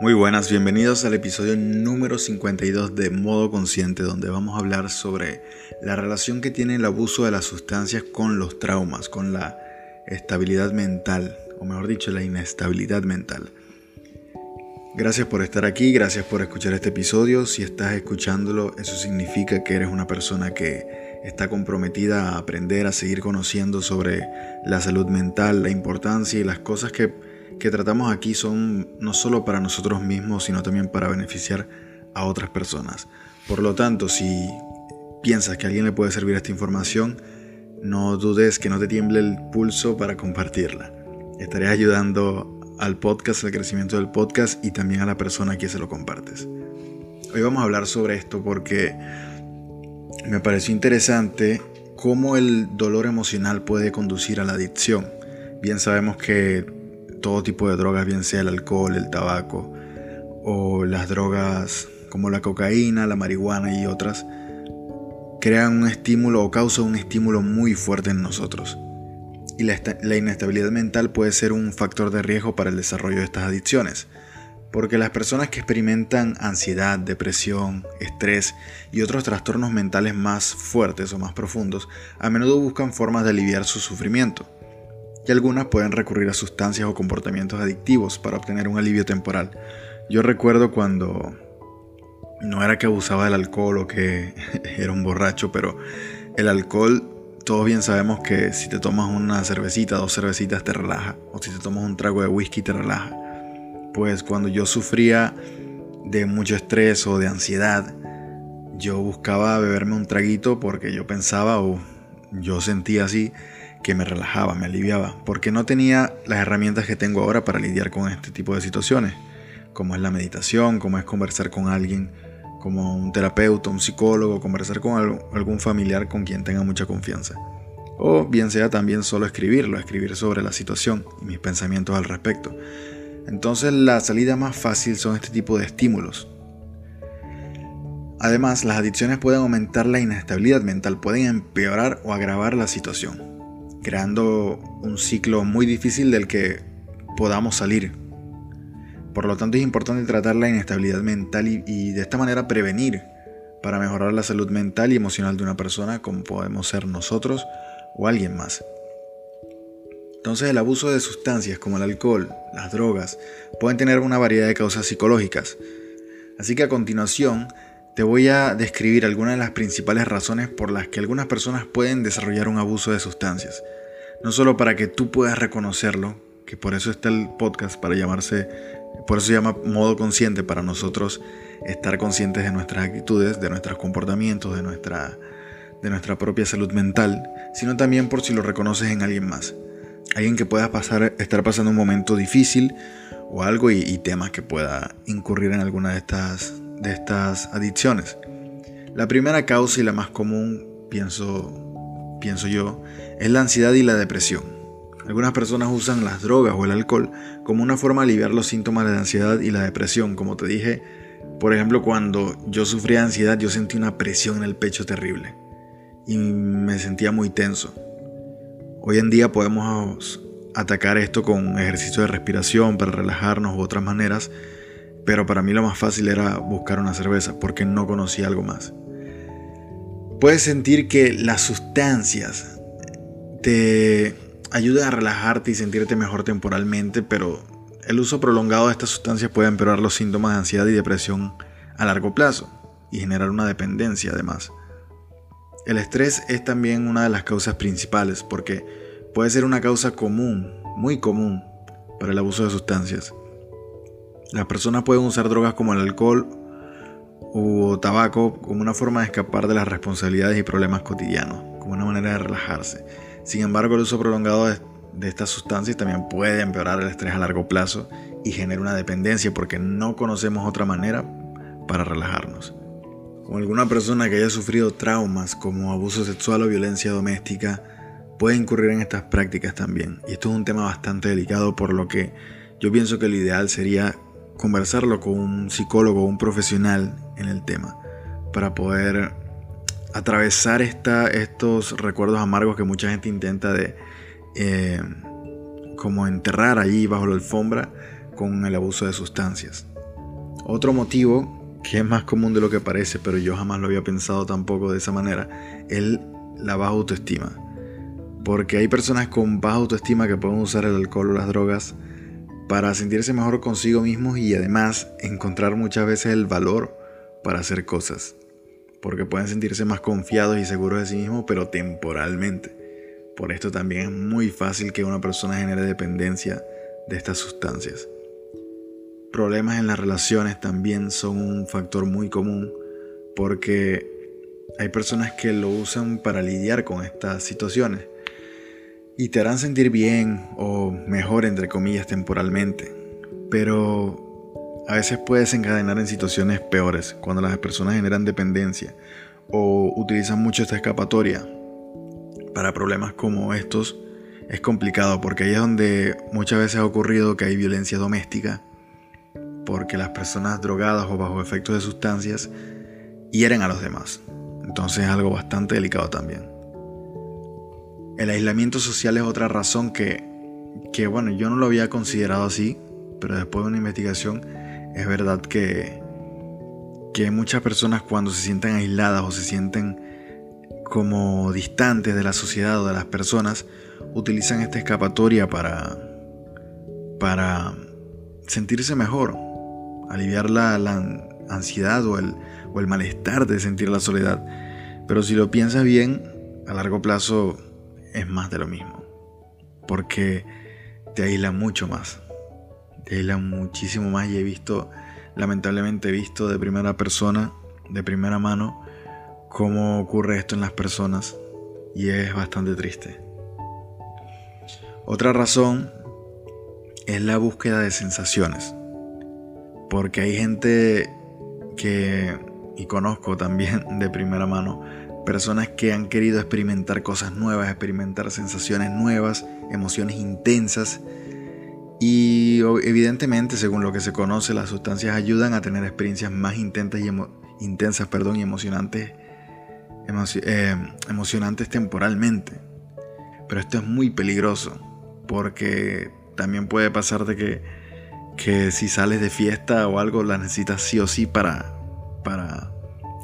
Muy buenas, bienvenidos al episodio número 52 de Modo Consciente, donde vamos a hablar sobre la relación que tiene el abuso de las sustancias con los traumas, con la estabilidad mental, o mejor dicho, la inestabilidad mental. Gracias por estar aquí, gracias por escuchar este episodio. Si estás escuchándolo, eso significa que eres una persona que está comprometida a aprender, a seguir conociendo sobre la salud mental, la importancia y las cosas que que tratamos aquí son no solo para nosotros mismos, sino también para beneficiar a otras personas. Por lo tanto, si piensas que a alguien le puede servir esta información, no dudes que no te tiemble el pulso para compartirla. Estaré ayudando al podcast, al crecimiento del podcast y también a la persona a quien se lo compartes. Hoy vamos a hablar sobre esto porque me pareció interesante cómo el dolor emocional puede conducir a la adicción. Bien sabemos que todo tipo de drogas, bien sea el alcohol, el tabaco o las drogas como la cocaína, la marihuana y otras, crean un estímulo o causan un estímulo muy fuerte en nosotros. Y la, la, inestabilidad mental puede ser un factor de riesgo para el desarrollo de estas adicciones, porque las personas que experimentan ansiedad, depresión, estrés y otros trastornos mentales más fuertes o más profundos, a menudo buscan formas de aliviar su sufrimiento y algunas pueden recurrir a sustancias o comportamientos adictivos para obtener un alivio temporal. Yo recuerdo cuando no era que abusaba del alcohol o que era un borracho, pero el alcohol, todos bien sabemos que si te tomas una cervecita, dos cervecitas te relaja, o si te tomas un trago de whisky te relaja. Pues cuando yo sufría de mucho estrés o de ansiedad, yo buscaba beberme un traguito porque yo pensaba o yo sentía así que me relajaba, me aliviaba, porque no tenía las herramientas que tengo ahora para lidiar con este tipo de situaciones, como es la meditación, como es conversar con alguien, como un terapeuta, un psicólogo, conversar con algún familiar con quien tenga mucha confianza. O bien sea también solo escribirlo, escribir sobre la situación y mis pensamientos al respecto. Entonces la salida más fácil son este tipo de estímulos. Además, las adicciones pueden aumentar la inestabilidad mental, pueden empeorar o agravar la situación creando un ciclo muy difícil del que podamos salir. Por lo tanto es importante tratar la inestabilidad mental y, de esta manera prevenir para mejorar la salud mental y emocional de una persona como podemos ser nosotros o alguien más. Entonces el abuso de sustancias como el alcohol, las drogas, pueden tener una variedad de causas psicológicas. Así que a continuación te voy a describir algunas de las principales razones por las que algunas personas pueden desarrollar un abuso de sustancias. No solo para que tú puedas reconocerlo, que por eso está el podcast, para llamarse, por eso se llama modo consciente, para nosotros estar conscientes de nuestras actitudes, de nuestros comportamientos, de nuestra, de nuestra propia salud mental, sino también por si lo reconoces en alguien más. Alguien que pueda pasar, estar pasando un momento difícil o algo y, y temas que pueda incurrir en alguna de estas de estas adicciones. La primera causa y la más común, pienso, pienso yo, es la ansiedad y la depresión. Algunas personas usan las drogas o el alcohol como una forma de aliviar los síntomas de la ansiedad y la depresión. Como te dije, por ejemplo, cuando yo sufría ansiedad, yo sentí una presión en el pecho terrible y me sentía muy tenso. Hoy en día podemos atacar esto con ejercicio de respiración para relajarnos u otras maneras, pero para mí lo más fácil era buscar una cerveza porque no conocía algo más. Puedes sentir que las sustancias te ayudan a relajarte y sentirte mejor temporalmente, pero el uso prolongado de estas sustancias puede empeorar los síntomas de ansiedad y depresión a largo plazo y generar una dependencia además. El estrés es también una de las causas principales porque puede ser una causa común, muy común, para el abuso de sustancias. Las personas pueden usar drogas como el alcohol o tabaco como una forma de escapar de las responsabilidades y problemas cotidianos, como una manera de relajarse. Sin embargo, el uso prolongado de, estas sustancias también puede empeorar el estrés a largo plazo y generar una dependencia porque no conocemos otra manera para relajarnos. Como alguna persona que haya sufrido traumas como abuso sexual o violencia doméstica puede incurrir en estas prácticas también. Y esto es un tema bastante delicado por lo que yo pienso que lo ideal sería conversarlo con un psicólogo un profesional en el tema para poder atravesar esta, estos recuerdos amargos que mucha gente intenta de eh, como enterrar allí bajo la alfombra con el abuso de sustancias. Otro motivo, que es más común de lo que parece, pero yo jamás lo había pensado tampoco de esa manera, es la baja autoestima. Porque hay personas con baja autoestima que pueden usar el alcohol o las drogas para sentirse mejor consigo mismos y además encontrar muchas veces el valor para hacer cosas. Porque pueden sentirse más confiados y seguros de sí mismos, pero temporalmente. Por esto también es muy fácil que una persona genere dependencia de estas sustancias. Problemas en las relaciones también son un factor muy común porque hay personas que lo usan para lidiar con estas situaciones y te harán sentir bien o mejor entre comillas temporalmente, pero a veces puede desencadenar en situaciones peores cuando las personas generan dependencia o utilizan mucho esta escapatoria para problemas como estos es complicado porque ahí es donde muchas veces ha ocurrido que hay violencia doméstica porque las personas drogadas o bajo efectos de sustancias hieren a los demás. Entonces es algo bastante delicado también. El aislamiento social es otra razón que, que, bueno, yo no lo había considerado así, pero después de una investigación es verdad que, que muchas personas cuando se sienten aisladas o se sienten como distantes de la sociedad o de las personas, utilizan esta escapatoria para, para sentirse mejor, aliviar la, ansiedad o el, o el malestar de sentir la soledad. Pero si lo piensas bien, a largo plazo es más de lo mismo. Porque te aísla mucho más. Te aísla muchísimo más y he visto, lamentablemente he visto de primera persona, de primera mano, cómo ocurre esto en las personas y es bastante triste. Otra razón es la búsqueda de sensaciones. Porque hay gente que, y conozco también de primera mano, personas que han querido experimentar cosas nuevas, experimentar sensaciones nuevas, emociones intensas. Y evidentemente, según lo que se conoce, las sustancias ayudan a tener experiencias más intensas y, intensas, perdón, y emocionantes eh, emocionantes temporalmente. Pero esto es muy peligroso porque también puede pasarte que, que si sales de fiesta o algo la necesitas sí o sí para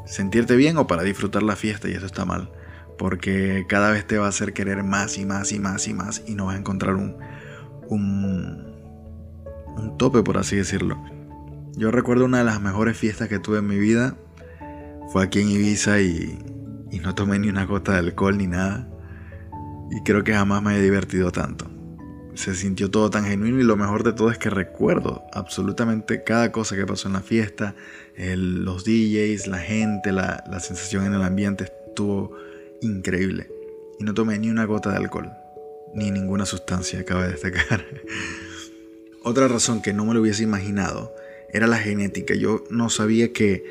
sentirte bien o para disfrutar la fiesta y eso está mal. Porque cada vez te va a hacer querer más y más y más y más y no vas a encontrar un, un, tope, por así decirlo. Yo recuerdo una de las mejores fiestas que tuve en mi vida. Fue aquí en Ibiza y y no tomé ni una gota de alcohol ni nada. Y creo que jamás me he divertido tanto. Se sintió todo tan genuino y lo mejor de todo es que recuerdo absolutamente cada cosa que pasó en la fiesta, los DJs, la gente, la, la sensación en el ambiente estuvo increíble. Y no tomé ni una gota de alcohol, ni ninguna sustancia, cabe destacar. Otra razón que no me lo hubiese imaginado era la genética. Yo no sabía que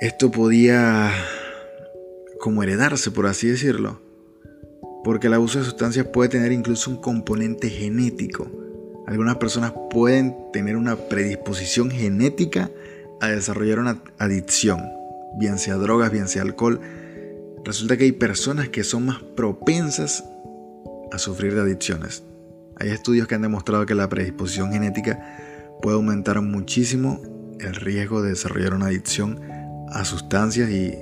esto podía como heredarse, por así decirlo. Porque el abuso de sustancias puede tener incluso un componente genético. Algunas personas pueden tener una predisposición genética a desarrollar una adicción, bien sea drogas, bien sea alcohol. Resulta que hay personas que son más propensas a sufrir de adicciones. Hay estudios que han demostrado que la predisposición genética puede aumentar muchísimo el riesgo de desarrollar una adicción a sustancias y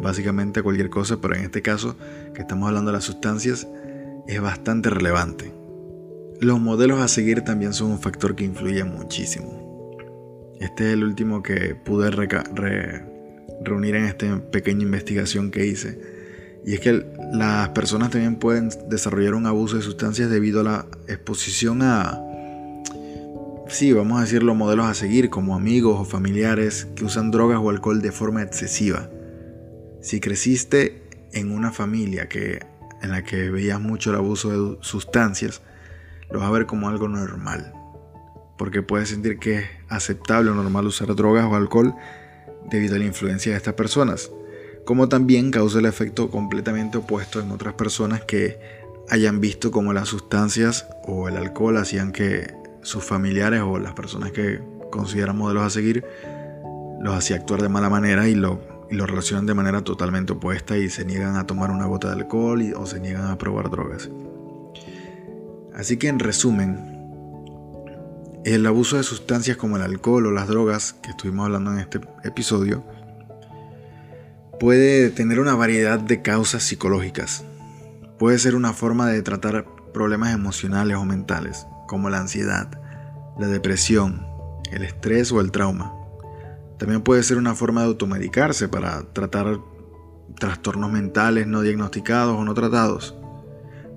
básicamente cualquier cosa, pero en este caso que estamos hablando de las sustancias es bastante relevante. Los modelos a seguir también son un factor que influye muchísimo. Este es el último que pude reunir en esta pequeña investigación que hice. Y es que las personas también pueden desarrollar un abuso de sustancias debido a la exposición a, sí, vamos a decirlo, modelos a seguir, como amigos o familiares que usan drogas o alcohol de forma excesiva. Si creciste en una familia que, en la que veías mucho el abuso de sustancias, lo vas a ver como algo normal. Porque puedes sentir que es aceptable o normal usar drogas o alcohol debido a la influencia de estas personas. Como también causa el efecto completamente opuesto en otras personas que hayan visto como las sustancias o el alcohol hacían que sus familiares o las personas que consideran modelos a seguir los hacía actuar de mala manera y lo y lo relacionan de manera totalmente opuesta y se niegan a tomar una gota de alcohol o se niegan a probar drogas. Así que en resumen, el abuso de sustancias como el alcohol o las drogas, que estuvimos hablando en este episodio, puede tener una variedad de causas psicológicas. Puede ser una forma de tratar problemas emocionales o mentales, como la ansiedad, la depresión, el estrés o el trauma. También puede ser una forma de automedicarse para tratar trastornos mentales no diagnosticados o no tratados.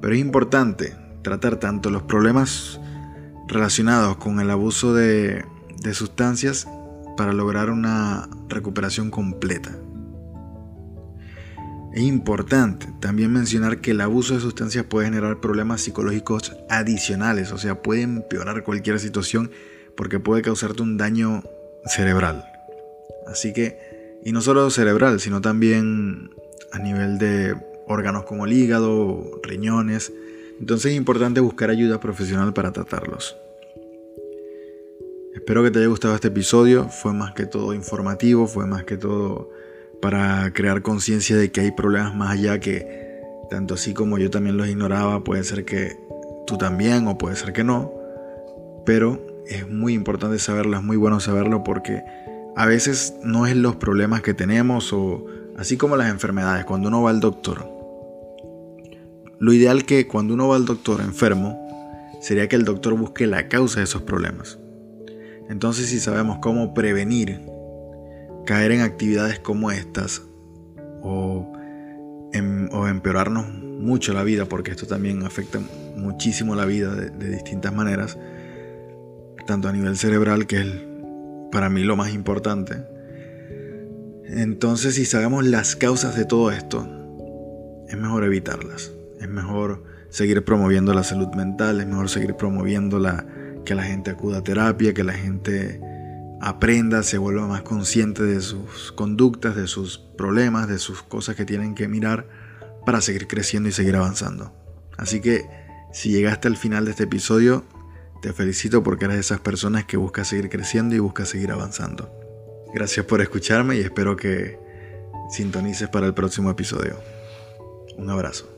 Pero es importante tratar tanto los problemas relacionados con el abuso de, sustancias para lograr una recuperación completa. Es importante también mencionar que el abuso de sustancias puede generar problemas psicológicos adicionales, o sea, puede empeorar cualquier situación porque puede causarte un daño cerebral. Así que, y no solo cerebral, sino también a nivel de órganos como el hígado, riñones. Entonces es importante buscar ayuda profesional para tratarlos. Espero que te haya gustado este episodio. Fue más que todo informativo, fue más que todo para crear conciencia de que hay problemas más allá que tanto así como yo también los ignoraba, puede ser que tú también o puede ser que no. Pero es muy importante saberlo, es muy bueno saberlo porque a veces no es los problemas que tenemos o así como las enfermedades, cuando uno va al doctor. Lo ideal que cuando uno va al doctor enfermo sería que el doctor busque la causa de esos problemas. Entonces si sabemos cómo prevenir caer en actividades como estas o, em, empeorarnos mucho la vida, porque esto también afecta muchísimo la vida de, distintas maneras, tanto a nivel cerebral, que es para mí lo más importante. Entonces, si sabemos las causas de todo esto, es mejor evitarlas. Es mejor seguir promoviendo la salud mental, es mejor seguir promoviendo la, que la gente acuda a terapia, que la gente aprenda, se vuelva más consciente de sus conductas, de sus problemas, de sus cosas que tienen que mirar para seguir creciendo y seguir avanzando. Así que si llegaste al final de este episodio, te felicito porque eres de esas personas que busca seguir creciendo y busca seguir avanzando. Gracias por escucharme y espero que sintonices para el próximo episodio. Un abrazo.